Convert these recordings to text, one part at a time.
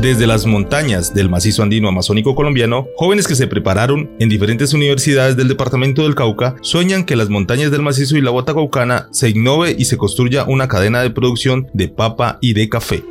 Desde las montañas del macizo andino amazónico colombiano, jóvenes que se prepararon en diferentes universidades del departamento del Cauca sueñan que las montañas del macizo y la bota caucana se innove y se construya una cadena de producción de papa y de café.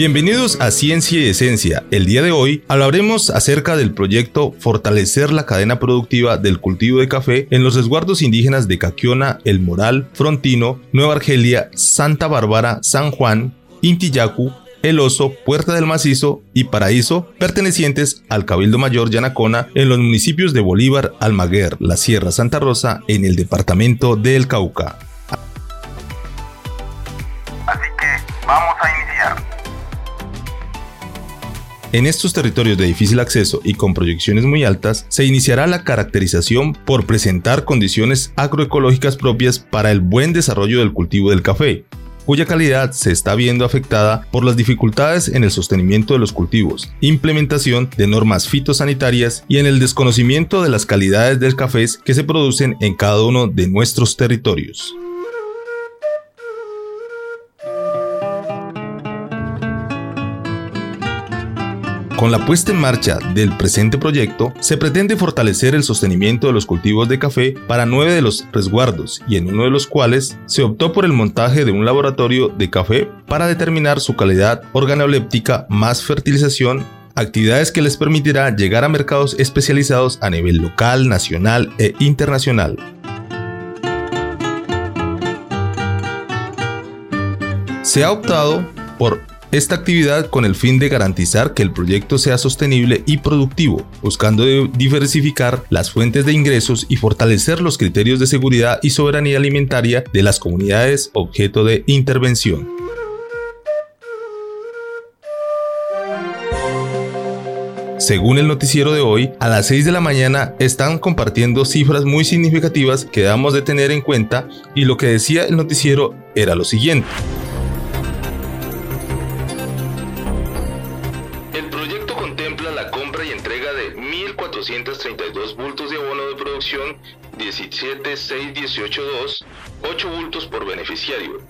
Bienvenidos a Ciencia y Esencia. El día de hoy hablaremos acerca del proyecto Fortalecer la cadena productiva del cultivo de café en los resguardos indígenas de Caquiona, El Moral, Frontino, Nueva Argelia, Santa Bárbara, San Juan, Intillacu, El Oso, Puerta del Macizo y Paraíso, pertenecientes al Cabildo Mayor Yanacona en los municipios de Bolívar, Almaguer, La Sierra Santa Rosa en el departamento del Cauca. Así que vamos a. En estos territorios de difícil acceso y con proyecciones muy altas, se iniciará la caracterización por presentar condiciones agroecológicas propias para el buen desarrollo del cultivo del café, cuya calidad se está viendo afectada por las dificultades en el sostenimiento de los cultivos, implementación de normas fitosanitarias y en el desconocimiento de las calidades del cafés que se producen en cada uno de nuestros territorios. Con la puesta en marcha del presente proyecto, se pretende fortalecer el sostenimiento de los cultivos de café para nueve de los resguardos y en uno de los cuales se optó por el montaje de un laboratorio de café para determinar su calidad organoléptica más fertilización actividades que les permitirá llegar a mercados especializados a nivel local, nacional e internacional. Se ha optado por esta actividad con el fin de garantizar que el proyecto sea sostenible y productivo, buscando diversificar las fuentes de ingresos y fortalecer los criterios de seguridad y soberanía alimentaria de las comunidades objeto de intervención. Según el noticiero de hoy, a las 6 de la mañana están compartiendo cifras muy significativas que debemos de tener en cuenta y lo que decía el noticiero era lo siguiente. La compra y entrega de 1.432 bultos de abono de producción 17618-2, 8 bultos por beneficiario,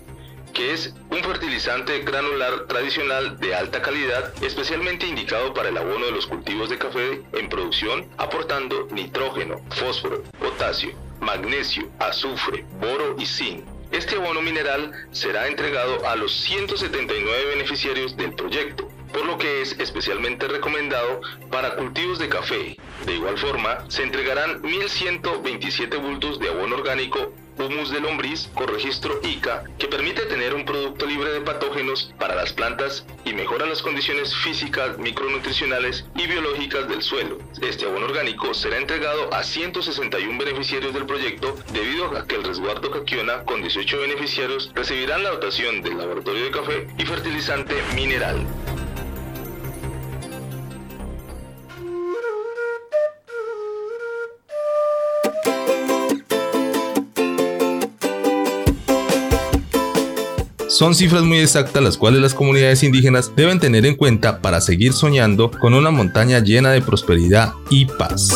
que es un fertilizante granular tradicional de alta calidad, especialmente indicado para el abono de los cultivos de café en producción, aportando nitrógeno, fósforo, potasio, magnesio, azufre, boro y zinc. Este abono mineral será entregado a los 179 beneficiarios del proyecto por lo que es especialmente recomendado para cultivos de café. De igual forma, se entregarán 1.127 bultos de abono orgánico humus de lombriz con registro ICA que permite tener un producto libre de patógenos para las plantas y mejora las condiciones físicas, micronutricionales y biológicas del suelo. Este abono orgánico será entregado a 161 beneficiarios del proyecto debido a que el resguardo Caquiona con 18 beneficiarios recibirán la dotación del laboratorio de café y fertilizante mineral. Son cifras muy exactas las cuales las comunidades indígenas deben tener en cuenta para seguir soñando con una montaña llena de prosperidad y paz.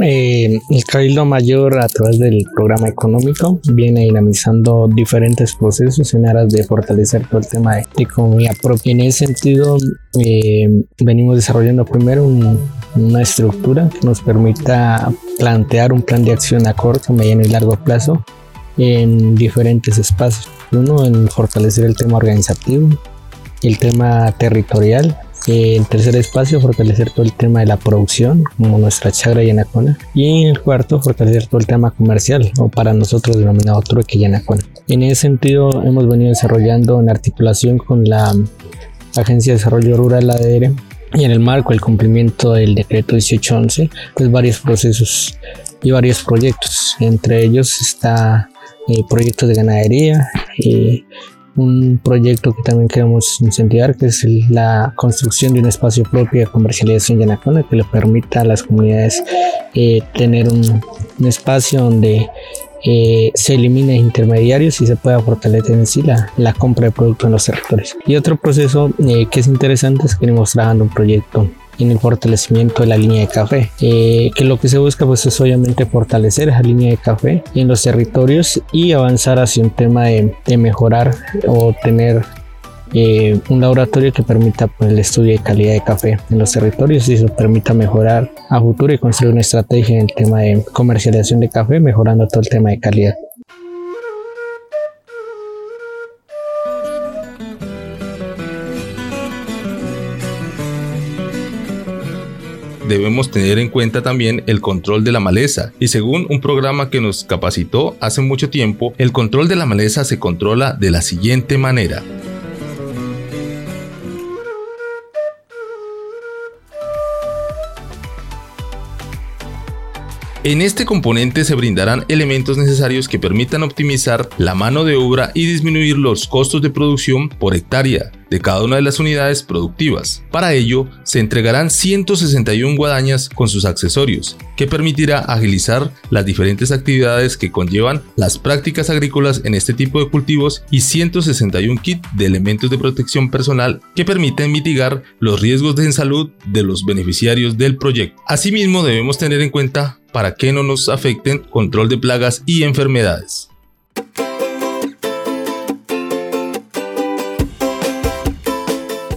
Eh, el Cabildo Mayor a través del programa económico viene dinamizando diferentes procesos en aras de fortalecer todo el tema de economía propia. En ese sentido, eh, venimos desarrollando primero una estructura que nos permita plantear un plan de acción a corto, mediano y largo plazo en diferentes espacios. Uno, en fortalecer el tema organizativo, el tema territorial, en tercer espacio, fortalecer todo el tema de la producción, como nuestra chagra y anacona. Y en el cuarto, fortalecer todo el tema comercial, o para nosotros denominado trueque y anacona. En ese sentido, hemos venido desarrollando en articulación con la Agencia de Desarrollo Rural ADR y en el marco del cumplimiento del decreto 1811, pues varios procesos y varios proyectos. Entre ellos está eh, proyectos de ganadería y un proyecto que también queremos incentivar, que es la construcción de un espacio propio de comercialización de Anacona que le permita a las comunidades eh, tener un, un, espacio donde eh, se eliminen intermediarios y se pueda fortalecer en sí la, la compra de productos en los territorios. Y otro proceso eh, que es interesante es que venimos trabajando un proyecto en el fortalecimiento de la línea de café, eh, que lo que se busca pues es obviamente fortalecer esa línea de café en los territorios y avanzar hacia un tema de mejorar o tener eh, un laboratorio que permita pues, el estudio de calidad de café en los territorios y eso permita mejorar a futuro y construir una estrategia en el tema de comercialización de café, mejorando todo el tema de calidad. debemos tener en cuenta también el control de la maleza. Y según un programa que nos capacitó hace mucho tiempo, el control de la maleza se controla de la siguiente manera. En este componente se brindarán elementos necesarios que permitan optimizar la mano de obra y disminuir los costos de producción por hectárea de cada una de las unidades productivas. Para ello, se entregarán 161 guadañas con sus accesorios, que permitirá agilizar las diferentes actividades que conllevan las prácticas agrícolas en este tipo de cultivos y 161 kits de elementos de protección personal que permiten mitigar los riesgos de salud de los beneficiarios del proyecto. Asimismo, debemos tener en cuenta para que no nos afecten control de plagas y enfermedades.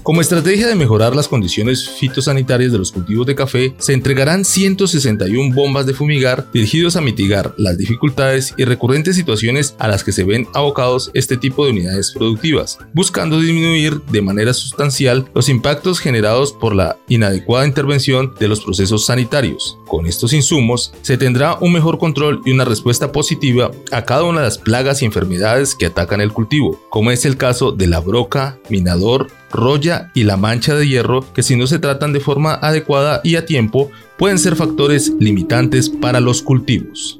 Como estrategia de mejorar las condiciones fitosanitarias de los cultivos de café, se entregarán 161 bombas de fumigar dirigidos a mitigar las dificultades y recurrentes situaciones a las que se ven abocados este tipo de unidades productivas, buscando disminuir de manera sustancial los impactos generados por la inadecuada intervención de los procesos sanitarios. Con estos insumos, se tendrá un mejor control y una respuesta positiva a cada una de las plagas y enfermedades que atacan el cultivo, como es el caso de la broca, minador, roya y la mancha de hierro que si no se tratan de forma adecuada y a tiempo pueden ser factores limitantes para los cultivos.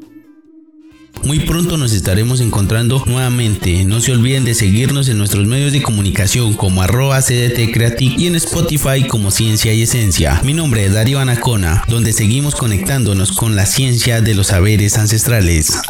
Muy pronto nos estaremos encontrando nuevamente. No se olviden de seguirnos en nuestros medios de comunicación como arroba CDT Creative y en Spotify como Ciencia y Esencia. Mi nombre es Darío Anacona, donde seguimos conectándonos con la ciencia de los saberes ancestrales.